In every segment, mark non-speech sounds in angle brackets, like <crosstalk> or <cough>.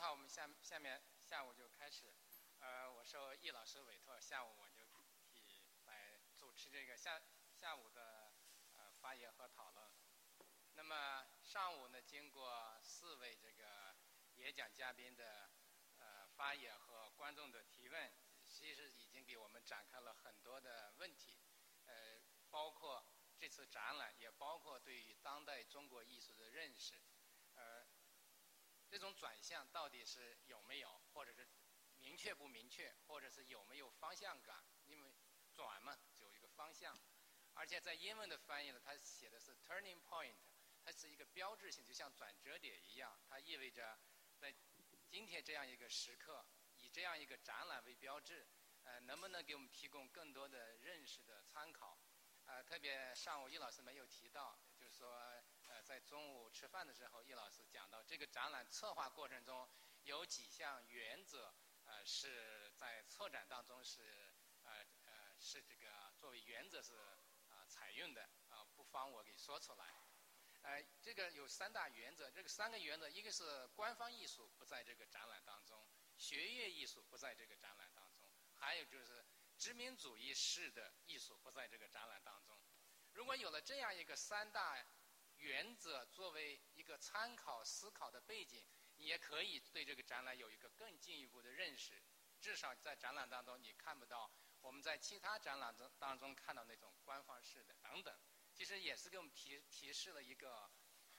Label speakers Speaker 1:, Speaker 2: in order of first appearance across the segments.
Speaker 1: 好，我们下下面下午就开始，呃，我受易老师委托，下午我就替来主持这个下下午的呃发言和讨论。那么上午呢，经过四位这个演讲嘉宾的呃发言和观众的提问，其实已经给我们展开了很多的问题，呃，包括这次展览，也包括对于当代中国艺术的认识，这种转向到底是有没有，或者是明确不明确，或者是有没有方向感？因为转嘛，有一个方向，而且在英文的翻译呢，它写的是 turning point，它是一个标志性，就像转折点一样，它意味着在今天这样一个时刻，以这样一个展览为标志，呃，能不能给我们提供更多的认识的参考？呃，特别上午易老师没有提到，就是说。在中午吃饭的时候，叶老师讲到这个展览策划过程中有几项原则，呃，是在策展当中是呃呃是这个作为原则是啊采用的啊，不妨我给说出来。呃，这个有三大原则，这个三个原则，一个是官方艺术不在这个展览当中，学院艺术不在这个展览当中，还有就是殖民主义式的艺术不在这个展览当中。如果有了这样一个三大。原则作为一个参考思考的背景，你也可以对这个展览有一个更进一步的认识。至少在展览当中，你看不到我们在其他展览中当中看到那种官方式的等等。其实也是给我们提提示了一个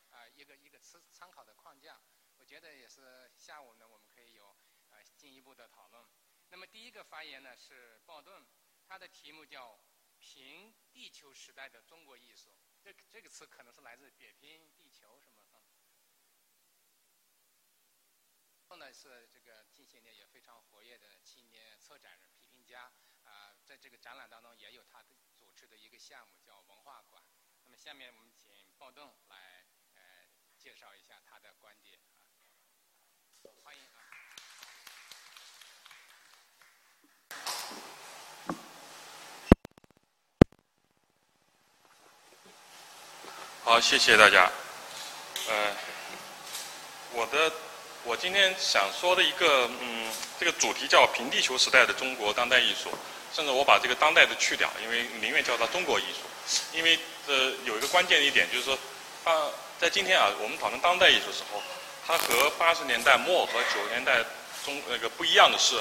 Speaker 1: 啊一个一个参参考的框架。我觉得也是下午呢，我们可以有啊进一步的讨论。那么第一个发言呢是鲍顿，他的题目叫《平地球时代的中国艺术》。这这个词可能是来自扁平地球什么啊？后呢是这个近些年也非常活跃的青年策展人、批评家啊，在这个展览当中也有他的主持的一个项目叫文化馆。那么下面我们请鲍栋来呃介绍一下他的观点啊，欢迎啊。
Speaker 2: 好，谢谢大家。呃，我的我今天想说的一个嗯，这个主题叫“平地球时代的中国当代艺术”，甚至我把这个“当代”的去掉，因为宁愿叫它“中国艺术”。因为呃，有一个关键的一点就是说，啊，在今天啊，我们讨论当代艺术的时候，它和八十年代末和九十年代中那个不一样的是，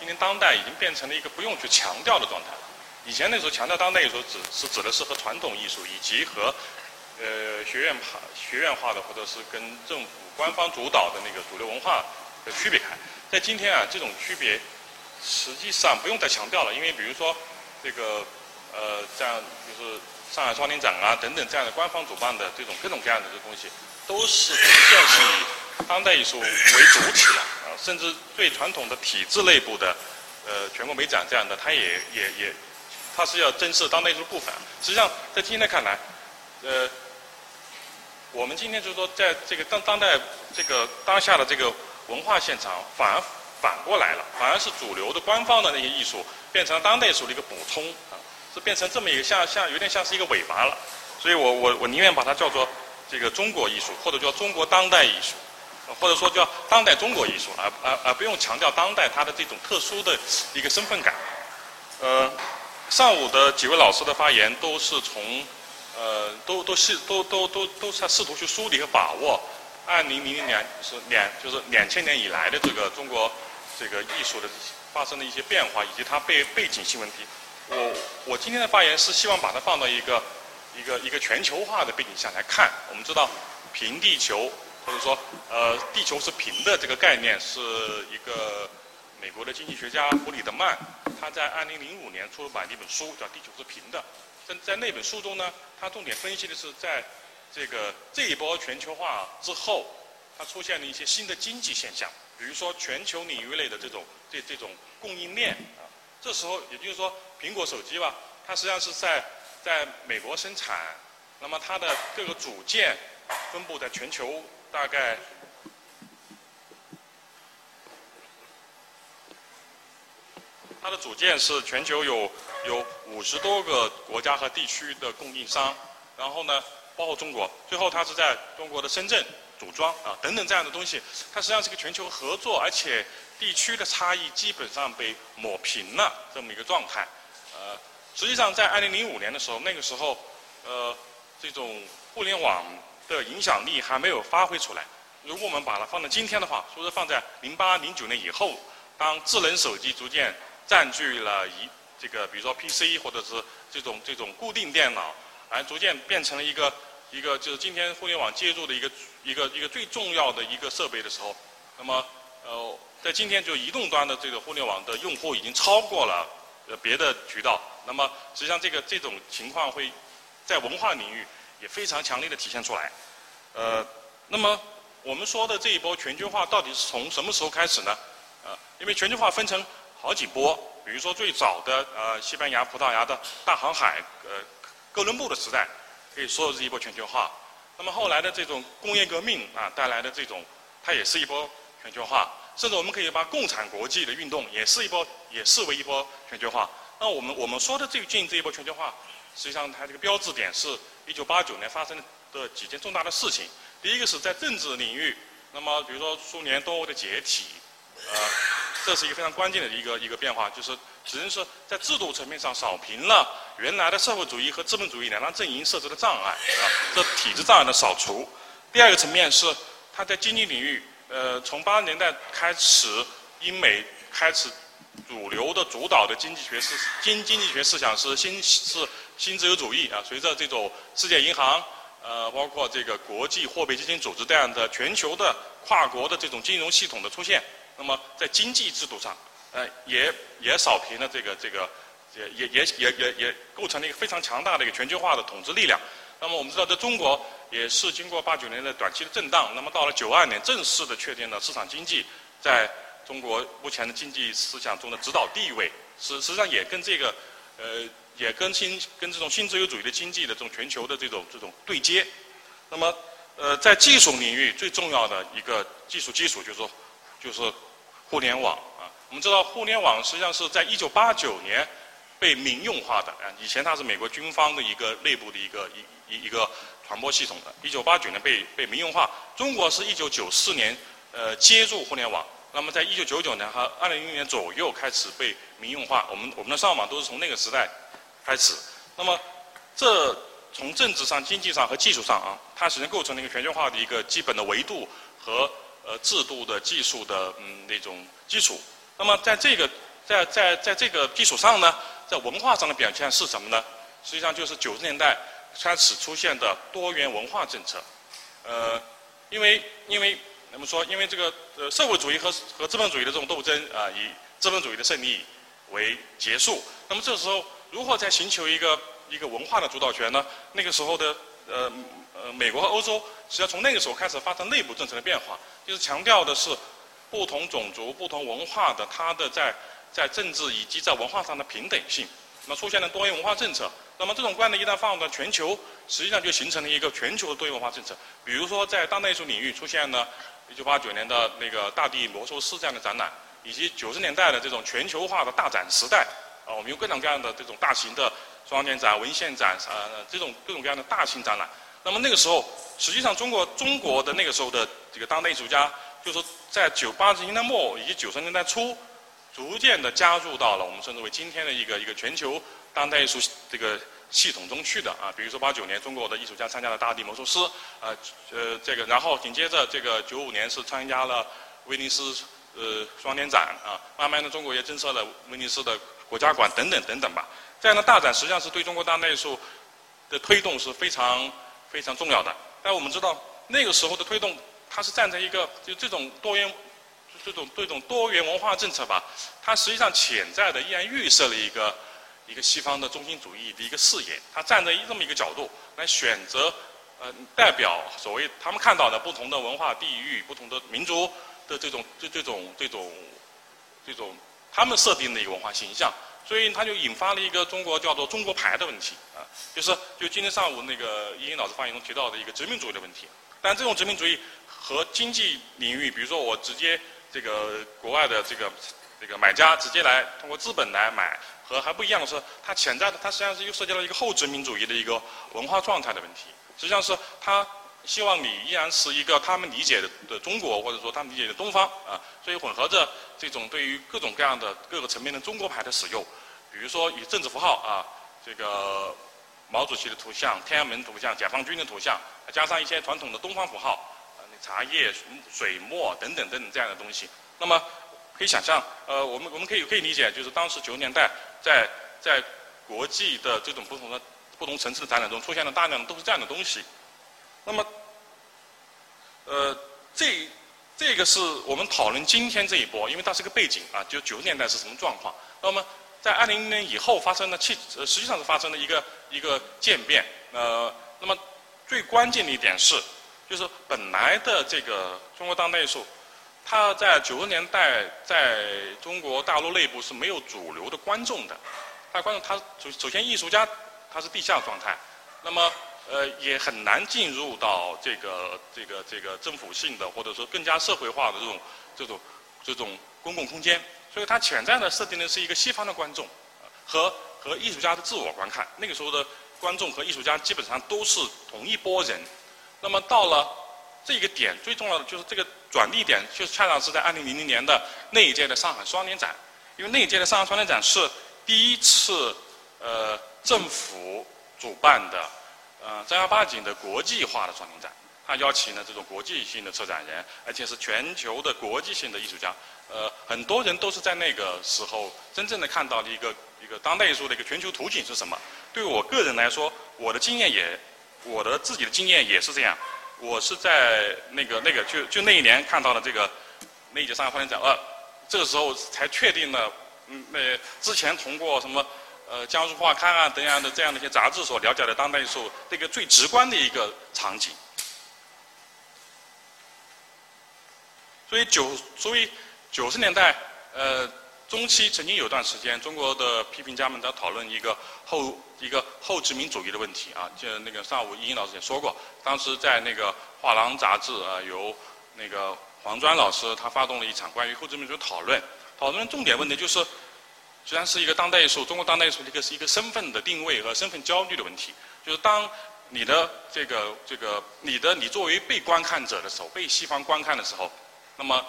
Speaker 2: 今天当代已经变成了一个不用去强调的状态了。以前那时候强调当代艺术，指是指的是和传统艺术以及和呃，学院化、学院化的，或者是跟政府官方主导的那个主流文化的区别开，在今天啊，这种区别实际上不用再强调了，因为比如说这个呃，这样就是上海双年展啊等等这样的官方主办的这种各种各样的这东西，都是呈现是以当代艺术为主体的啊，甚至最传统的体制内部的呃全国美展这样的，它也也也，它是要珍视当代艺术部分。实际上，在今天看来，呃。我们今天就是说，在这个当当代这个当下的这个文化现场，反而反过来了，反而是主流的官方的那些艺术，变成当代艺术的一个补充啊，是变成这么一个像像有点像是一个尾巴了。所以我我我宁愿把它叫做这个中国艺术，或者叫中国当代艺术，或者说叫当代中国艺术，而而而不用强调当代它的这种特殊的一个身份感。呃，上午的几位老师的发言都是从。呃，都都是都都都都在试图去梳理和把握，二零零零年是两就是两千年以来的这个中国这个艺术的发生的一些变化，以及它背背景性问题。我我今天的发言是希望把它放到一个一个一个全球化的背景下来看。我们知道平地球或者说呃地球是平的这个概念是一个美国的经济学家弗里德曼他在二零零五年出版的一本书叫《地球是平的》。在在那本书中呢，他重点分析的是在这个这一波全球化之后，它出现了一些新的经济现象，比如说全球领域内的这种这这种供应链啊。这时候也就是说，苹果手机吧，它实际上是在在美国生产，那么它的各个组件分布在全球大概。它的组件是全球有有五十多个国家和地区的供应商，然后呢，包括中国，最后它是在中国的深圳组装啊等等这样的东西，它实际上是个全球合作，而且地区的差异基本上被抹平了这么一个状态。呃，实际上在二零零五年的时候，那个时候，呃，这种互联网的影响力还没有发挥出来。如果我们把它放在今天的话，说是放在零八零九年以后，当智能手机逐渐占据了一这个，比如说 PC 或者是这种这种固定电脑，而逐渐变成了一个一个就是今天互联网接入的一个一个一个最重要的一个设备的时候，那么呃，在今天就移动端的这个互联网的用户已经超过了呃别的渠道，那么实际上这个这种情况会在文化领域也非常强烈的体现出来，呃，那么。我们说的这一波全球化到底是从什么时候开始呢？呃，因为全球化分成好几波，比如说最早的呃西班牙、葡萄牙的大航海呃哥伦布的时代，可以说是一波全球化。那么后来的这种工业革命啊带来的这种，它也是一波全球化。甚至我们可以把共产国际的运动也是一波，也视为一波全球化。那我们我们说的最近这一波全球化，实际上它这个标志点是一九八九年发生的几件重大的事情。第一个是在政治领域，那么比如说苏联东欧的解体，呃，这是一个非常关键的一个一个变化，就是只能说在制度层面上扫平了原来的社会主义和资本主义两大阵营设置的障碍，啊，这体制障碍的扫除。第二个层面是它在经济领域，呃，从八十年代开始，英美开始主流的主导的经济学思经经济学思想是新是新自由主义啊，随着这种世界银行。呃，包括这个国际货币基金组织这样的全球的跨国的这种金融系统的出现，那么在经济制度上，呃，也也扫平了这个这个，也也也也也也构成了一个非常强大的一个全球化的统治力量。那么我们知道，在中国也是经过八九年的短期的震荡，那么到了九二年正式的确定了市场经济在中国目前的经济思想中的指导地位，实实际上也跟这个呃。也跟新跟这种新自由主义的经济的这种全球的这种这种对接，那么呃在技术领域最重要的一个技术基础就是说就是互联网啊，我们知道互联网实际上是在一九八九年被民用化的啊，以前它是美国军方的一个内部的一个一一一个传播系统的，一九八九年被被民用化，中国是一九九四年呃接入互联网，那么在一九九九年和二零零零年左右开始被民用化，我们我们的上网都是从那个时代。开始，那么这从政治上、经济上和技术上啊，它实际上构成了一个全球化的一个基本的维度和呃制度的技术的嗯那种基础。那么在这个在在在这个基础上呢，在文化上的表现是什么呢？实际上就是九十年代开始出现的多元文化政策。呃，因为因为那么说，因为这个呃社会主义和和资本主义的这种斗争啊，以资本主义的胜利为结束。那么这时候。如何在寻求一个一个文化的主导权呢？那个时候的呃呃美国和欧洲，实际上从那个时候开始发生内部政策的变化，就是强调的是不同种族、不同文化的它的在在政治以及在文化上的平等性。那么出现了多元文化政策。那么这种观念一旦放到全球，实际上就形成了一个全球的多元文化政策。比如说在当代艺术领域出现了1989年的那个大地魔术师这样的展览，以及90年代的这种全球化的大展时代。啊，我们有各种各样的这种大型的双年展、文献展，呃，这种各种各样的大型展览。那么那个时候，实际上中国中国的那个时候的这个当代艺术家，就是在九八十年代末以及九十年代初，逐渐的加入到了我们称之为今天的一个一个全球当代艺术这个系统中去的啊。比如说八九年，中国的艺术家参加了大地魔术师，呃呃，这个，然后紧接着这个九五年是参加了威尼斯呃双年展啊，慢慢的中国也增设了威尼斯的。国家馆等等等等吧，这样的大展实际上是对中国当代艺术的推动是非常非常重要的。但我们知道那个时候的推动，它是站在一个就这种多元这种这种多元文化政策吧，它实际上潜在的依然预设了一个一个西方的中心主义的一个视野，它站在这么一个角度来选择呃代表所谓他们看到的不同的文化地域、不同的民族的这种这这种这种这种。他们设定的一个文化形象，所以它就引发了一个中国叫做“中国牌”的问题啊，就是就今天上午那个易英老师发言中提到的一个殖民主义的问题。但这种殖民主义和经济领域，比如说我直接这个国外的这个这个买家直接来通过资本来买，和还不一样的是，它潜在的它实际上是又涉及到一个后殖民主义的一个文化状态的问题。实际上是他希望你依然是一个他们理解的的中国，或者说他们理解的东方啊，所以混合着这种对于各种各样的各个层面的中国牌的使用，比如说以政治符号啊，这个毛主席的图像、天安门图像、解放军的图像，加上一些传统的东方符号，茶叶、水墨等等等等这样的东西，那么可以想象，呃，我们我们可以可以理解，就是当时九十年代在在国际的这种不同的不同层次的展览中出现了大量的都是这样的东西，那么。呃，这这个是我们讨论今天这一波，因为它是个背景啊，就九十年代是什么状况。那么在二零年以后发生的气，实际上是发生了一个一个渐变。呃，那么最关键的一点是，就是本来的这个中国当代艺术，它在九十年代在中国大陆内部是没有主流的观众的。它观众，他首首先艺术家他是地下状态，那么。呃，也很难进入到这个这个这个政府性的或者说更加社会化的这种这种这种公共空间，所以它潜在的设定的是一个西方的观众和和艺术家的自我观看。那个时候的观众和艺术家基本上都是同一波人。那么到了这个点，最重要的就是这个转捩点，就恰恰是在二零零零年的那一届的上海双年展，因为那一届的上海双年展是第一次呃政府主办的。呃，正儿八经的国际化的双年展，他邀请了这种国际性的策展人，而且是全球的国际性的艺术家。呃，很多人都是在那个时候真正的看到了一个一个当代艺术的一个全球图景是什么。对我个人来说，我的经验也，我的自己的经验也是这样。我是在那个那个就就那一年看到了这个那一届上海双年展，呃，这个时候才确定了，嗯，那之前通过什么。呃，江苏画刊啊等样的这样的一些杂志所了解的当代艺术，这个最直观的一个场景。所以九，所以九十年代呃中期曾经有段时间，中国的批评家们在讨论一个后一个后殖民主义的问题啊。就那个上午易英老师也说过，当时在那个画廊杂志啊，由那个黄专老师他发动了一场关于后殖民主义讨论，讨论重点问题就是。虽然是一个当代艺术，中国当代艺术一个是一个身份的定位和身份焦虑的问题。就是当你的这个这个你的你作为被观看者的时候，被西方观看的时候，那么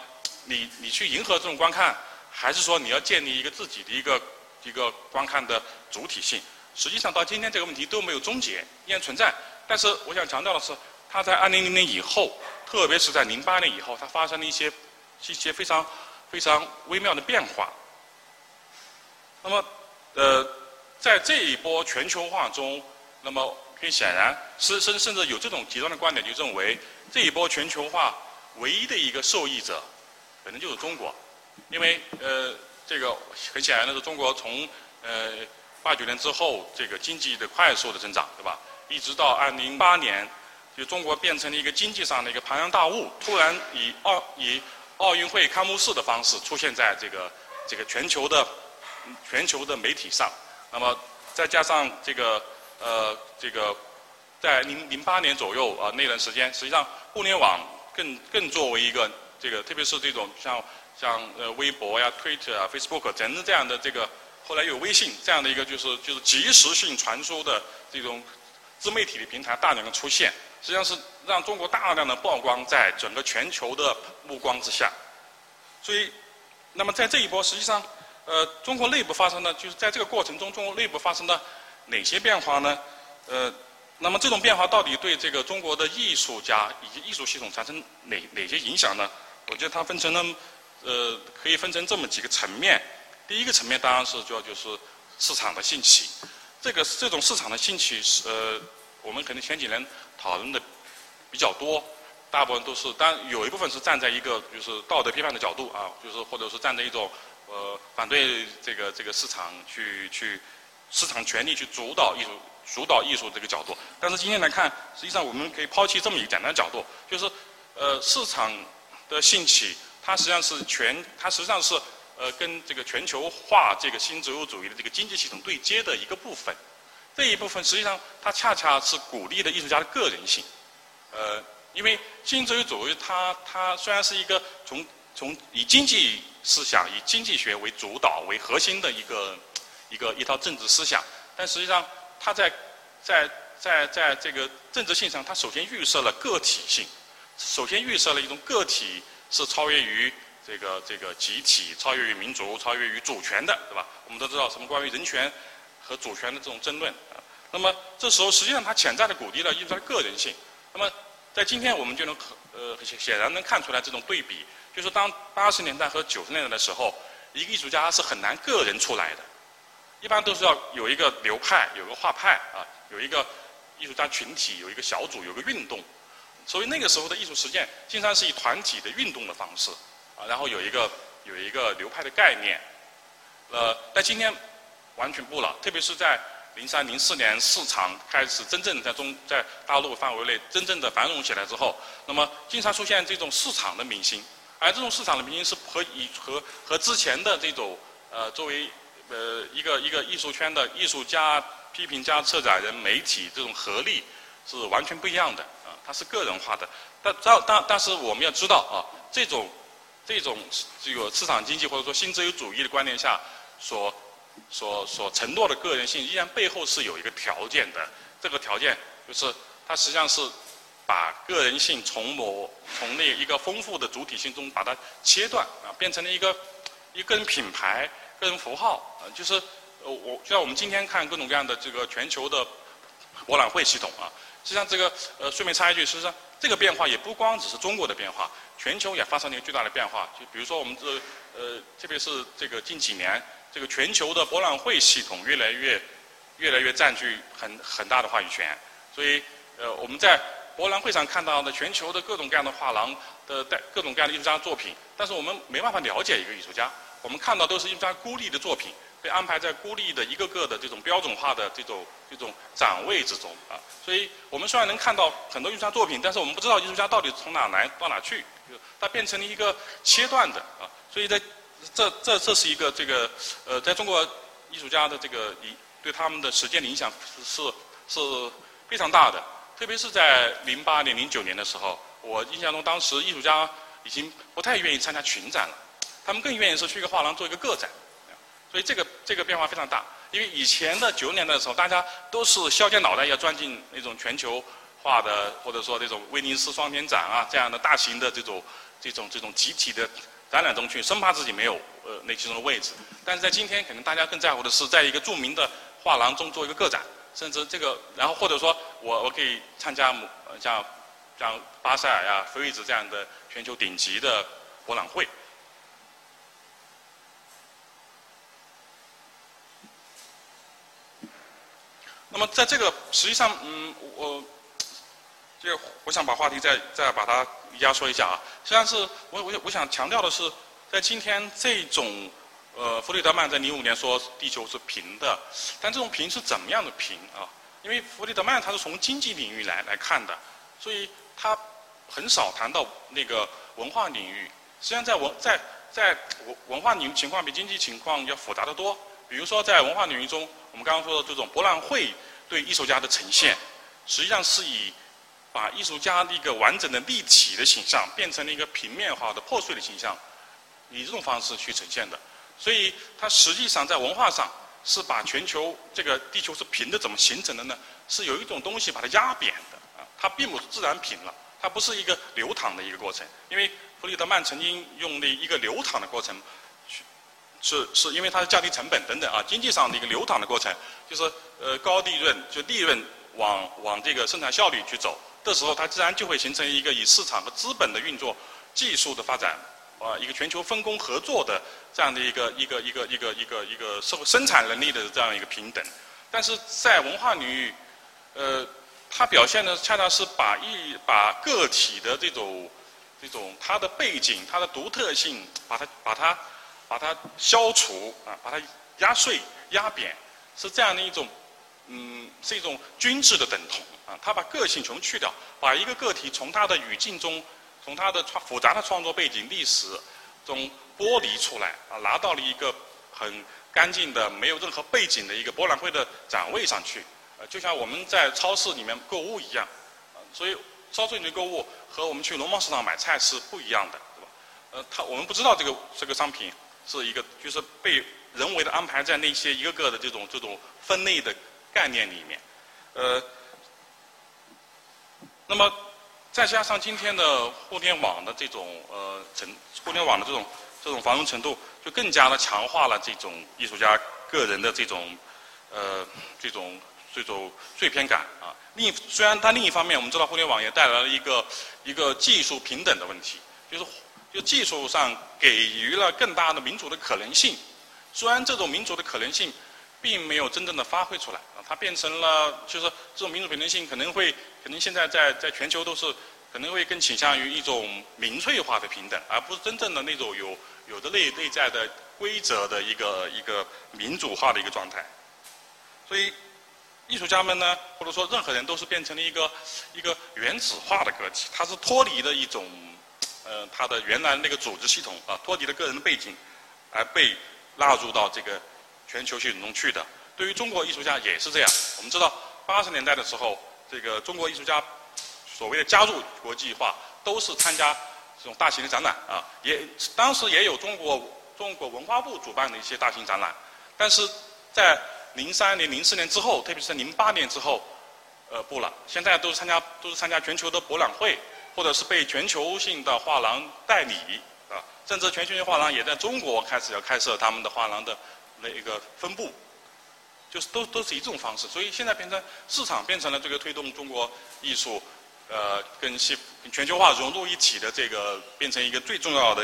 Speaker 2: 你你去迎合这种观看，还是说你要建立一个自己的一个一个观看的主体性？实际上到今天这个问题都没有终结，依然存在。但是我想强调的是，它在二零零年以后，特别是在零八年以后，它发生了一些一些非常非常微妙的变化。那么，呃，在这一波全球化中，那么可以显然，甚甚甚至有这种极端的观点，就认为这一波全球化唯一的一个受益者，可能就是中国，因为呃，这个很显然的是，中国从呃八九年之后，这个经济的快速的增长，对吧？一直到二零零八年，就中国变成了一个经济上的一个庞然大物，突然以奥以奥运会开幕式的方式出现在这个这个全球的。全球的媒体上，那么再加上这个呃这个，在零零八年左右啊那段时间，实际上互联网更更作为一个这个，特别是这种像像呃微博呀、Twitter 啊、Facebook 等等这样的这个，后来有微信这样的一个就是就是即时性传输的这种自媒体的平台大量的出现，实际上是让中国大量的曝光在整个全球的目光之下，所以那么在这一波实际上。呃，中国内部发生的，就是在这个过程中，中国内部发生的哪些变化呢？呃，那么这种变化到底对这个中国的艺术家以及艺术系统产生哪哪些影响呢？我觉得它分成了，呃，可以分成这么几个层面。第一个层面当然是主要就是市场的兴起。这个这种市场的兴起是呃，我们可能前几年讨论的比较多，大部分都是，但有一部分是站在一个就是道德批判的角度啊，就是或者是站在一种。呃，反对这个这个市场去去市场权力去主导艺术主导艺术这个角度，但是今天来看，实际上我们可以抛弃这么一个简单角度，就是呃市场的兴起，它实际上是全它实际上是呃跟这个全球化这个新自由主义的这个经济系统对接的一个部分，这一部分实际上它恰恰是鼓励的艺术家的个人性，呃，因为新自由主义它它虽然是一个从从以经济思想以经济学为主导为核心的一个一个一套政治思想，但实际上它在在在在这个政治性上，它首先预设了个体性，首先预设了一种个体是超越于这个这个集体、超越于民族、超越于主权的，对吧？我们都知道什么关于人权和主权的这种争论啊。那么这时候实际上它潜在的鼓励了艺术家个人性。那么在今天我们就能可呃显然能看出来这种对比，就是当八十年代和九十年代的时候，一个艺术家是很难个人出来的。一般都是要有一个流派，有个画派啊，有一个艺术家群体，有一个小组，有个运动。所以那个时候的艺术实践，经常是以团体的运动的方式啊，然后有一个有一个流派的概念。呃，但今天完全不了，特别是在零三零四年市场开始真正在中在大陆范围内真正的繁荣起来之后，那么经常出现这种市场的明星，而这种市场的明星是和以和和之前的这种呃作为。呃，一个一个艺术圈的艺术家、批评家、策展人、媒体这种合力是完全不一样的啊，它是个人化的。但但但但是我们要知道啊，这种这种这个市场经济或者说新自由主义的观念下所所所承诺的个人性，依然背后是有一个条件的。这个条件就是它实际上是把个人性从某从那一个丰富的主体性中把它切断啊，变成了一个一个人品牌。个人符号，啊，就是，呃，我就像我们今天看各种各样的这个全球的博览会系统啊，实际上这个，呃，顺便插一句，实际上这个变化也不光只是中国的变化，全球也发生了一个巨大的变化。就比如说我们这，呃，特别是这个近几年，这个全球的博览会系统越来越，越来越占据很很大的话语权。所以，呃，我们在博览会上看到的全球的各种各样的画廊的带各种各样的艺术家作品，但是我们没办法了解一个艺术家。我们看到都是一张孤立的作品，被安排在孤立的一个个的这种标准化的这种这种展位之中啊。所以我们虽然能看到很多艺术家作品，但是我们不知道艺术家到底从哪来到哪去，它变成了一个切断的啊。所以在这这这是一个这个呃，在中国艺术家的这个影对他们的时间的影响是是非常大的。特别是在零八年、零九年的时候，我印象中当时艺术家已经不太愿意参加群展了。他们更愿意是去一个画廊做一个个展，所以这个这个变化非常大。因为以前的九十年代的时候，大家都是削尖脑袋要钻进那种全球化的，或者说这种威尼斯双年展啊这样的大型的这种这种这种集体的展览中去，生怕自己没有呃那其中的位置。但是在今天，可能大家更在乎的是在一个著名的画廊中做一个个展，甚至这个然后或者说我我可以参加像像巴塞尔呀、菲利兹这样的全球顶级的博览会。那么，在这个实际上，嗯，我这个我想把话题再再把它压缩一下啊。实际上是我我我想强调的是，在今天这种呃，弗里德曼在零五年说地球是平的，但这种平是怎么样的平啊？因为弗里德曼他是从经济领域来来看的，所以他很少谈到那个文化领域。实际上，在文在在文文化领域情况比经济情况要复杂的多。比如说，在文化领域中。我们刚刚说的这种博览会对艺术家的呈现，实际上是以把艺术家的一个完整的立体的形象变成了一个平面化的破碎的形象，以这种方式去呈现的。所以它实际上在文化上是把全球这个地球是平的，怎么形成的呢？是有一种东西把它压扁的啊，它并不是自然平了，它不是一个流淌的一个过程。因为弗里德曼曾经用的一个流淌的过程。是是因为它的降低成本等等啊，经济上的一个流淌的过程，就是呃高利润就利润往往这个生产效率去走，这时候它自然就会形成一个以市场和资本的运作、技术的发展啊一个全球分工合作的这样的一个一个一个一个一个一个社会生产能力的这样一个平等。但是在文化领域，呃，它表现的恰恰是把一把个体的这种这种它的背景、它的独特性，把它把它。把它消除啊，把它压碎、压扁，是这样的一种，嗯，是一种均质的等同啊。他把个性全部去掉，把一个个体从他的语境中，从他的创复杂的创作背景、历史中剥离出来啊，拿到了一个很干净的、没有任何背景的一个博览会的展位上去。呃，就像我们在超市里面购物一样，啊所以超市里面购物和我们去农贸市场买菜是不一样的，对吧？呃，他我们不知道这个这个商品。是一个，就是被人为的安排在那些一个个的这种这种分类的概念里面，呃，那么再加上今天的互联网的这种呃程，互联网的这种这种繁荣程度，就更加的强化了这种艺术家个人的这种呃这种这种碎片感啊。另一虽然它另一方面，我们知道互联网也带来了一个一个技术平等的问题，就是就技术上给予了更大的民主的可能性。虽然这种民主的可能性并没有真正的发挥出来啊，它变成了就是这种民主可能性可能会可能现在在在全球都是可能会更倾向于一种民粹化的平等，而不是真正的那种有有着内内在的规则的一个一个民主化的一个状态。所以艺术家们呢，或者说任何人都是变成了一个一个原子化的个体，它是脱离的一种呃他的原来那个组织系统啊，脱离了个人的背景而被。纳入到这个全球系统中去的。对于中国艺术家也是这样。我们知道，八十年代的时候，这个中国艺术家所谓的加入国际化，都是参加这种大型的展览啊。也当时也有中国中国文化部主办的一些大型展览，但是在零三年、零四年之后，特别是在零八年之后，呃，不了。现在都是参加都是参加全球的博览会，或者是被全球性的画廊代理啊。甚至全球性画廊也在中国开始要开设他们的画廊的那一个分部，就是都都是以这种方式，所以现在变成市场变成了这个推动中国艺术，呃，跟西全球化融入一体的这个变成一个最重要的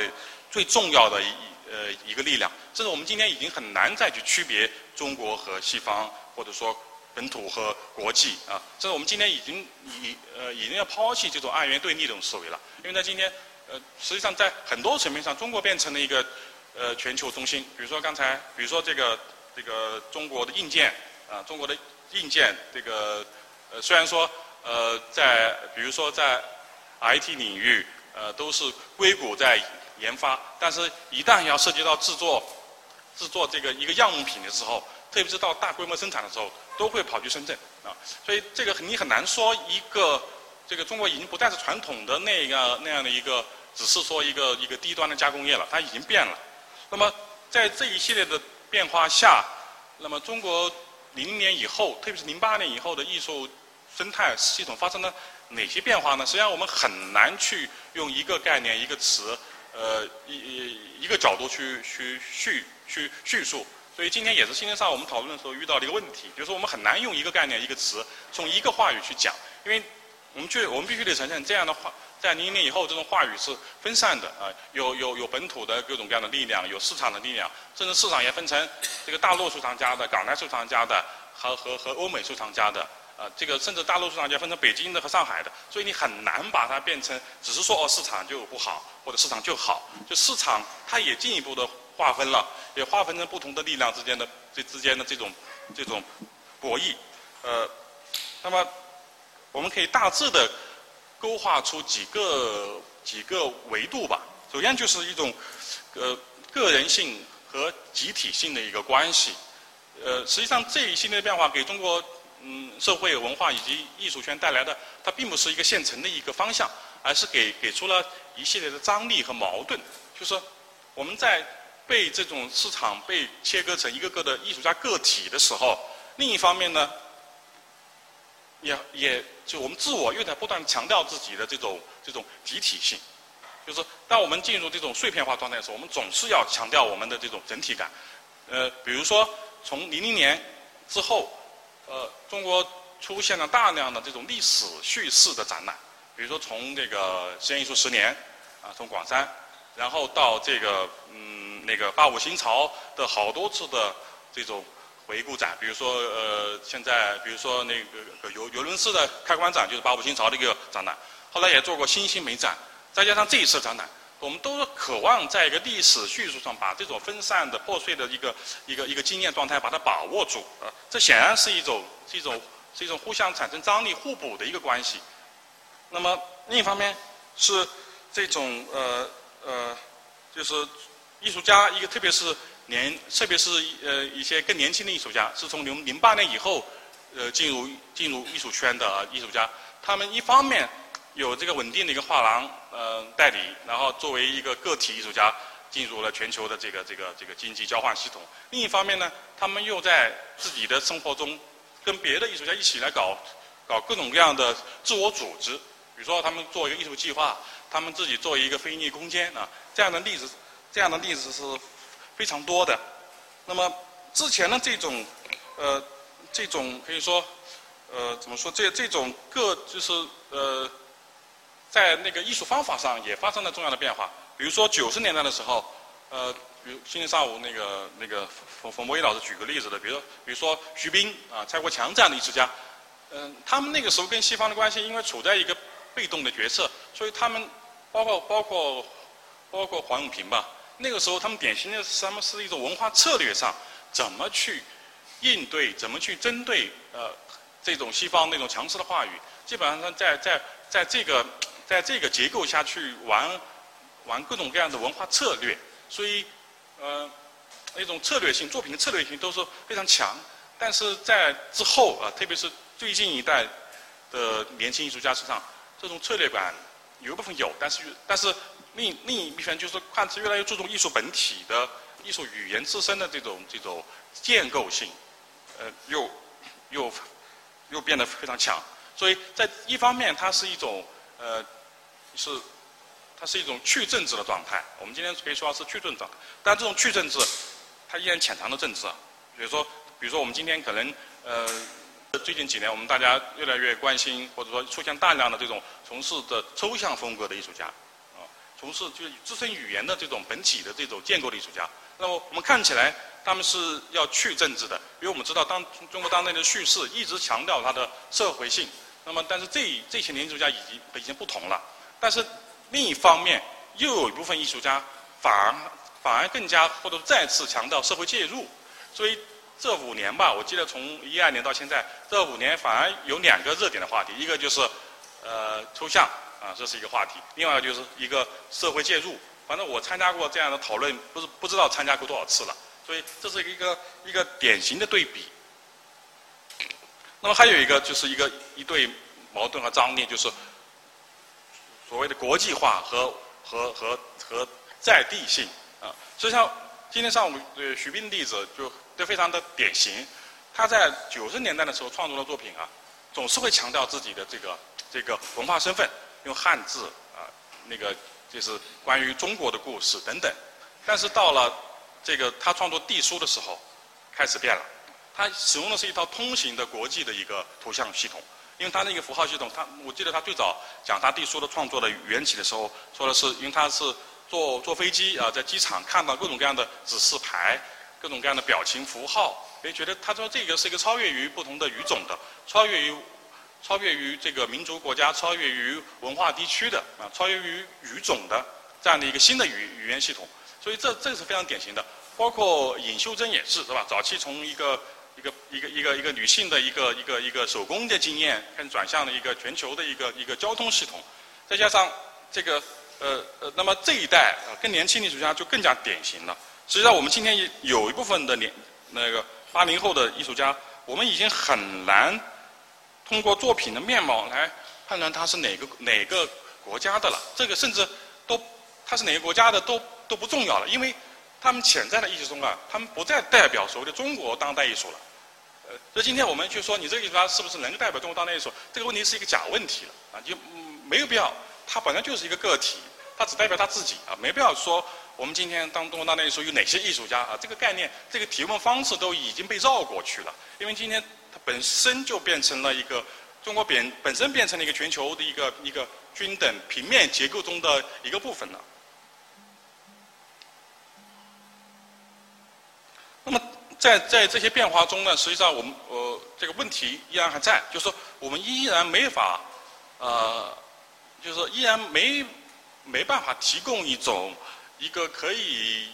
Speaker 2: 最重要的一呃一个力量。这是我们今天已经很难再去区别中国和西方，或者说本土和国际啊。这是我们今天已经已呃已经要抛弃这种二元对立这种思维了，因为在今天。呃，实际上在很多层面上，中国变成了一个呃全球中心。比如说刚才，比如说这个这个中国的硬件啊，中国的硬件这个呃虽然说呃在比如说在 IT 领域呃都是硅谷在研发，但是一旦要涉及到制作制作这个一个样品的时候，特别是到大规模生产的时候，都会跑去深圳啊。所以这个你很难说一个。这个中国已经不再是传统的那个那样的一个，只是说一个一个低端的加工业了，它已经变了。那么在这一系列的变化下，那么中国零零年以后，特别是零八年以后的艺术生态系统发生了哪些变化呢？实际上我们很难去用一个概念、一个词，呃，一一一个角度去去叙去叙述。所以今天也是今天上午我们讨论的时候遇到的一个问题，就是我们很难用一个概念、一个词，从一个话语去讲，因为。我们去，我们必须得承认，这样的话，在零年以后，这种话语是分散的啊，有有有本土的各种各样的力量，有市场的力量，甚至市场也分成这个大陆收藏家的、港台收藏家的和和和欧美收藏家的啊，这个甚至大陆收藏家分成北京的和上海的，所以你很难把它变成只是说哦市场就不好或者市场就好，就市场它也进一步的划分了，也划分成不同的力量之间的这之间的这种这种博弈，呃，那么。我们可以大致的勾画出几个几个维度吧。首先就是一种呃个人性和集体性的一个关系。呃，实际上这一系列变化给中国嗯社会文化以及艺术圈带来的，它并不是一个现成的一个方向，而是给给出了一系列的张力和矛盾。就是我们在被这种市场被切割成一个个的艺术家个体的时候，另一方面呢。也也就我们自我又在不断强调自己的这种这种集体性，就是当我们进入这种碎片化状态的时候，我们总是要强调我们的这种整体感。呃，比如说从零零年之后，呃，中国出现了大量的这种历史叙事的展览，比如说从这个实验艺术十年啊，从广山，然后到这个嗯那个八五新潮的好多次的这种。回顾展，比如说呃，现在比如说那个游游轮式的开关展，就是八五新潮的一个展览。后来也做过新兴美展，再加上这一次展览，我们都渴望在一个历史叙述上把这种分散的、破碎的一个一个一个经验状态把它把握住。呃，这显然是一种是一种是一种互相产生张力、互补的一个关系。那么另一方面是这种呃呃，就是艺术家一个特别是。年，特别是呃一些更年轻的艺术家，是从零零八年以后，呃进入进入艺术圈的艺术家。他们一方面有这个稳定的一个画廊呃代理，然后作为一个个体艺术家进入了全球的这个这个这个经济交换系统。另一方面呢，他们又在自己的生活中跟别的艺术家一起来搞搞各种各样的自我组织。比如说他们做一个艺术计划，他们自己做一个非盈利空间啊，这样的例子，这样的例子是非常多的。那么之前的这种呃这种可以说呃怎么说这这种各就是呃在那个艺术方法上也发生了重要的变化。比如说九十年代的时候，呃，比如今天上午那个那个冯冯博一老师举个例子的，比如比如说徐冰啊、蔡国强这样的艺术家，嗯，他们那个时候跟西方的关系，因为处在一个被动的角色，所以他们包括包括包括黄永平吧，那个时候他们典型的是他们是一种文化策略上怎么去应对，怎么去针对呃这种西方那种强势的话语，基本上在在在这个 <coughs> 在这个结构下去玩。玩各种各样的文化策略，所以，呃，那种策略性作品的策略性都是非常强。但是在之后啊，特别是最近一代的年轻艺术家身上，这种策略感有一部分有，但是但是另另一部分就是看似越来越注重艺术本体的艺术语言自身的这种这种建构性，呃，又又又变得非常强。所以在一方面，它是一种呃是。它是一种去政治的状态，我们今天可以说是去政治。但这种去政治，它依然潜藏着政治。比如说，比如说我们今天可能呃，最近几年我们大家越来越关心，或者说出现大量的这种从事的抽象风格的艺术家，从事就是自身语言的这种本体的这种建构的艺术家。那么我们看起来他们是要去政治的，因为我们知道当中国当代的叙事一直强调它的社会性。那么但是这这些年艺术家已经已经不同了，但是。另一方面，又有一部分艺术家反而反而更加或者再次强调社会介入，所以这五年吧，我记得从一二年到现在，这五年反而有两个热点的话题，一个就是呃抽象啊，这是一个话题；另外就是一个社会介入。反正我参加过这样的讨论，不是不知道参加过多少次了，所以这是一个一个典型的对比。那么还有一个就是一个一对矛盾和张力，就是。所谓的国际化和和和和在地性啊，实际上今天上午呃徐冰的例子就都非常的典型。他在九十年代的时候创作的作品啊，总是会强调自己的这个这个文化身份，用汉字啊，那个就是关于中国的故事等等。但是到了这个他创作地书的时候，开始变了。他使用的是一套通行的国际的一个图像系统。因为他那个符号系统，他我记得他最早讲他地书的创作的缘起的时候，说的是因为他是坐坐飞机啊，在机场看到各种各样的指示牌，各种各样的表情符号，所以觉得他说这个是一个超越于不同的语种的，超越于超越于这个民族国家，超越于文化地区的啊，超越于语种的这样的一个新的语语言系统，所以这这是非常典型的，包括尹秀珍也是是吧？早期从一个一个一个一个一个女性的一个一个一个手工的经验，跟转向了一个全球的一个一个交通系统，再加上这个呃呃，那么这一代啊，更年轻的艺术家就更加典型了。实际上，我们今天有一部分的年那个八零后的艺术家，我们已经很难通过作品的面貌来判断他是哪个哪个国家的了。这个甚至都他是哪个国家的都都不重要了，因为他们潜在的艺术中啊，他们不再代表所谓的中国当代艺术了。呃，所以今天我们去说，你这个艺术家是不是能够代表中国当代艺术？这个问题是一个假问题了啊，就没有必要。他本来就是一个个体，他只代表他自己啊，没必要说我们今天当中国当代艺术有哪些艺术家啊？这个概念，这个提问方式都已经被绕过去了。因为今天本身就变成了一个中国本本身变成了一个全球的一个一个均等平面结构中的一个部分了。那么。在在这些变化中呢，实际上我们呃这个问题依然还在，就是说我们依然没法呃，就是说依然没没办法提供一种一个可以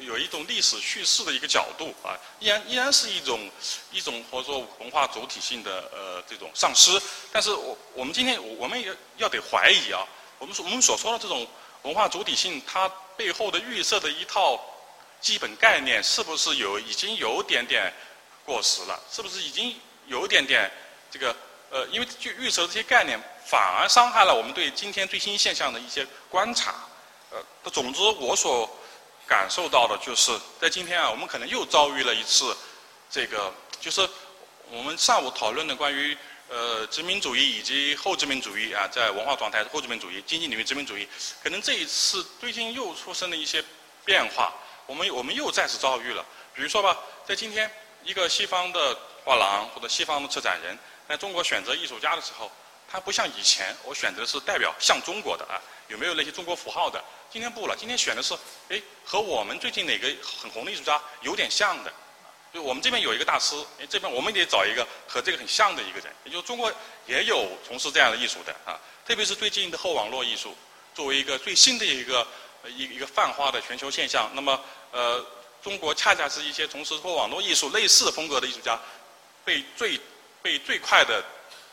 Speaker 2: 有一种历史叙事的一个角度啊，依然依然是一种一种或者说文化主体性的呃这种丧失。但是我我们今天我们也要得怀疑啊，我们所我们所说的这种文化主体性，它背后的预设的一套。基本概念是不是有已经有点点过时了？是不是已经有点点这个呃，因为就预设这些概念，反而伤害了我们对今天最新现象的一些观察。呃，总之我所感受到的就是在今天啊，我们可能又遭遇了一次这个，就是我们上午讨论的关于呃殖民主义以及后殖民主义啊，在文化状态后殖民主义、经济领域殖民主义，可能这一次最近又出生了一些变化，我们我们又再次遭遇了。比如说吧，在今天一个西方的 <laughs> 画廊或者西方的策展人在中国选择艺术家的时候，他不像以前我选择是代表像中国的啊，有没有那些中国符号的？今天不了，今天选的是哎和我们最近哪个很红的艺术家有点像的。就我们这边有一个大师，哎，这边我们得找一个和这个很像的一个人。也就中国也有从事这样的艺术的啊，特别是最近的后网络艺术，作为一个最新的一个一一个泛化的全球现象。那么，呃，中国恰恰是一些从事后网络艺术类似风格的艺术家，被最被最快的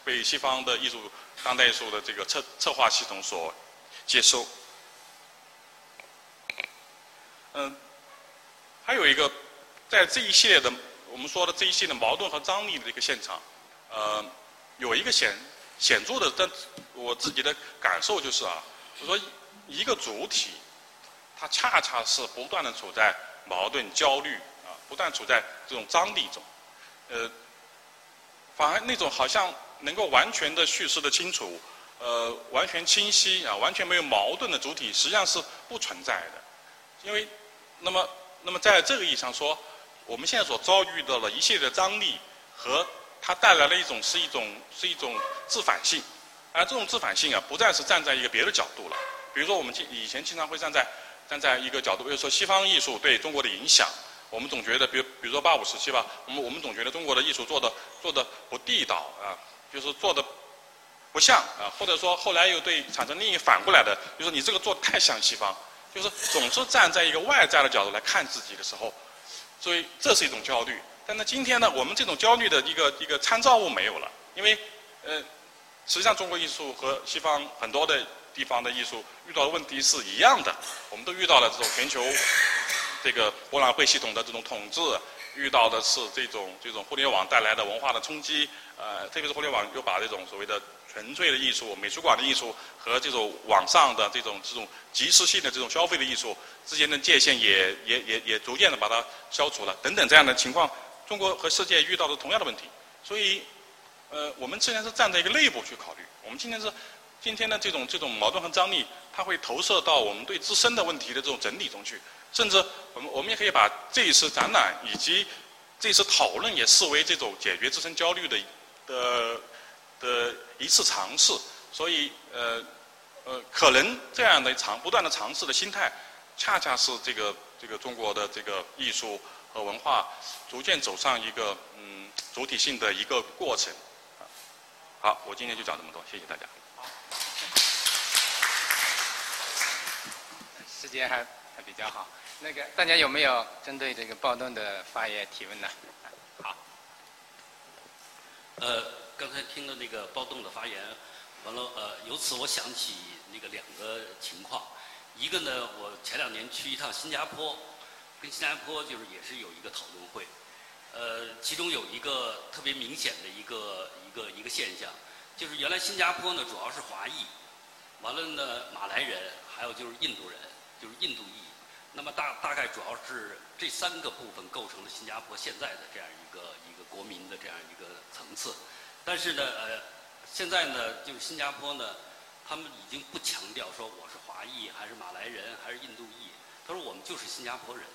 Speaker 2: 被西方的艺术当代艺术的这个策策划系统所接收。嗯，还有一个。在这一系列的我们说的这一系列矛盾和张力的一个现场，呃，有一个显显著的，但我自己的感受就是啊，就说一个主体，它恰恰是不断的处在矛盾、焦虑啊，不断处在这种张力中，呃，反而那种好像能够完全的叙事的清楚，呃，完全清晰啊，完全没有矛盾的主体，实际上是不存在的，因为那么那么在这个意义上说。我们现在所遭遇到的一系列的张力，和它带来了一种是一种是一种自反性，而这种自反性啊，不再是站在一个别的角度了。比如说，我们以前经常会站在站在一个角度，比如说西方艺术对中国的影响，我们总觉得，比如比如说八五时期吧，我们我们总觉得中国的艺术做的做的不地道啊，就是做的不像啊，或者说后来又对产生另一反过来的，就是你这个做太像西方，就是总是站在一个外在的角度来看自己的时候。所以这是一种焦虑，但是今天呢，我们这种焦虑的一个一个参照物没有了，因为呃，实际上中国艺术和西方很多的地方的艺术遇到的问题是一样的，我们都遇到了这种全球这个博览会系统的这种统治，遇到的是这种这种互联网带来的文化的冲击，呃，特别是互联网又把这种所谓的。纯粹的艺术、美术馆的艺术和这种网上的这种这种即时性的这种消费的艺术之间的界限也也也也逐渐的把它消除了，等等这样的情况，中国和世界遇到的同样的问题。所以，呃，我们之前是站在一个内部去考虑，我们今天是今天的这种这种矛盾和张力，它会投射到我们对自身的问题的这种整理中去，甚至我们我们也可以把这一次展览以及这次讨论也视为这种解决自身焦虑的的。的一次尝试，所以呃呃，可能这样的尝不断的尝试的心态，恰恰是这个这个中国的这个艺术和文化逐渐走上一个嗯主体性的一个过程。好，我今天就讲这么多，谢谢大家。
Speaker 1: 时间还还比较好，那个大家有没有针对这个暴动的发言提问呢？好。
Speaker 3: 呃。刚才听了那个暴动的发言，完了呃，由此我想起那个两个情况，一个呢，我前两年去一趟新加坡，跟新加坡就是也是有一个讨论会，呃，其中有一个特别明显的一个一个一个现象，就是原来新加坡呢主要是华裔，完了呢马来人，还有就是印度人，就是印度裔，那么大大概主要是这三个部分构成了新加坡现在的这样一个一个国民的这样一个层次。但是呢，呃，现在呢，就是新加坡呢，他们已经不强调说我是华裔还是马来人还是印度裔，他说我们就是新加坡人。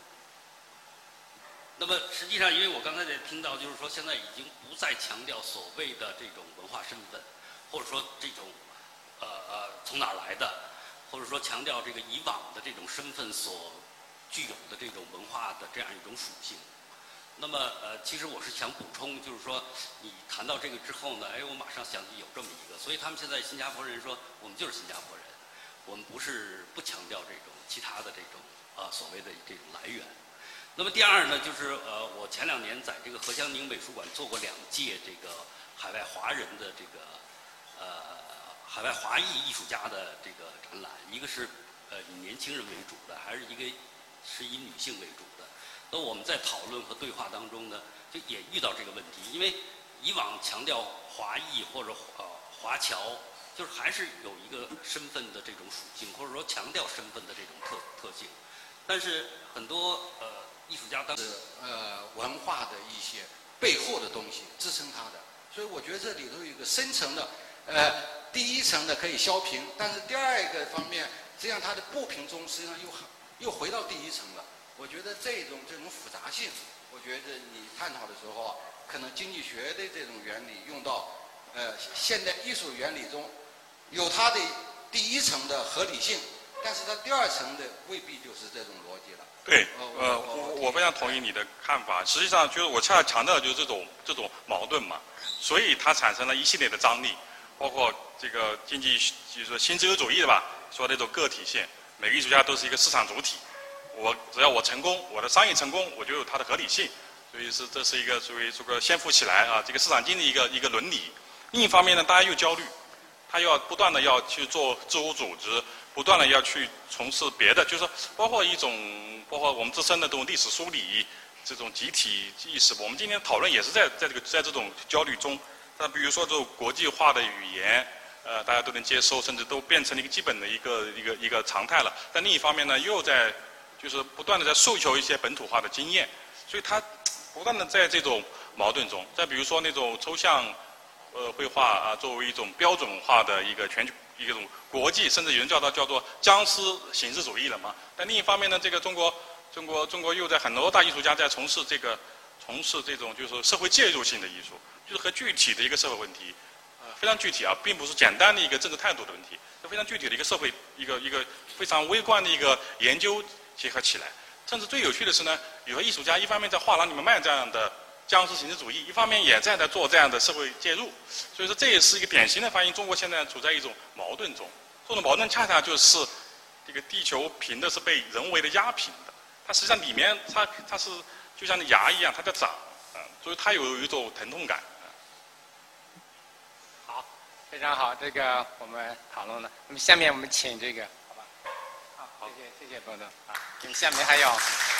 Speaker 3: 那么实际上，因为我刚才也听到，就是说现在已经不再强调所谓的这种文化身份，或者说这种呃呃从哪儿来的，或者说强调这个以往的这种身份所具有的这种文化的这样一种属性。那么，呃，其实我是想补充，就是说，你谈到这个之后呢，哎，我马上想起有这么一个，所以他们现在新加坡人说，我们就是新加坡人，我们不是不强调这种其他的这种啊所谓的这种来源。那么第二呢，就是呃，我前两年在这个何香凝美术馆做过两届这个海外华人的这个呃海外华裔艺术家的这个展览，一个是呃以年轻人为主的，还是一个是以女性为主的。那我们在讨论和对话当中呢，就也遇到这个问题，因为以往强调华裔或者呃华侨，就是还是有一个身份的这种属性，或者说强调身份的这种特特性。但是很多呃艺术家当时
Speaker 4: 呃文化的一些背后的东西支撑他的，所以我觉得这里头有一个深层的，呃，第一层的可以削平，但是第二个方面，实际上它的不平中实际上又又回到第一层了。我觉得这种这种复杂性，我觉得你探讨的时候啊，可能经济学的这种原理用到呃现代艺术原理中，有它的第一层的合理性，但是它第二层的未必就是这种逻辑了。
Speaker 2: 对，呃，我我非常同意你的看法。实际上，就是我恰恰强调的就是这种这种矛盾嘛，所以它产生了一系列的张力，包括这个经济就是说新自由主义的吧，说那种个体性，每个艺术家都是一个市场主体，我只要我成功，我的商业成功，我就有它的合理性，所以是这是一个属于这个先富起来啊，这个市场经济一个一个伦理。另一方面呢，大家又焦虑，他又要不断的要去做自我组织，不断的要去从事别的，就是说包括一种。包括我们自身的这种历史梳理，这种集体意识，我们今天讨论也是在在这个在这种焦虑中。那比如说这种国际化的语言，呃，大家都能接受，甚至都变成了一个基本的一个一个一个常态了。但另一方面呢，又在就是不断的在诉求一些本土化的经验，所以它不断的在这种矛盾中。再比如说那种抽象呃绘画啊，作为一种标准化的一个全球。一种国际，甚至有人叫它叫做僵尸形式主义了嘛？但另一方面呢，这个中国，中国，中国又在很多大艺术家在从事这个，从事这种就是社会介入性的艺术，就是和具体的一个社会问题，呃，非常具体啊，并不是简单的一个政治态度的问题，是非常具体的一个社会一个一个非常微观的一个研究结合起来。甚至最有趣的是呢，有的艺术家一方面在画廊里面卖这样的。僵尸形式主义一方面也在在做这样的社会介入，所以说这也是一个典型的反映中国现在处在一种矛盾中。这种矛盾恰恰就是这个地球平的是被人为的压平的，它实际上里面它它是就像牙一样，它在长，啊，所以它有一种疼痛感。
Speaker 1: 非常好，这个我们讨论了。那么下面我们请这个，好吧？好，谢谢谢谢郭总啊，你下面还有。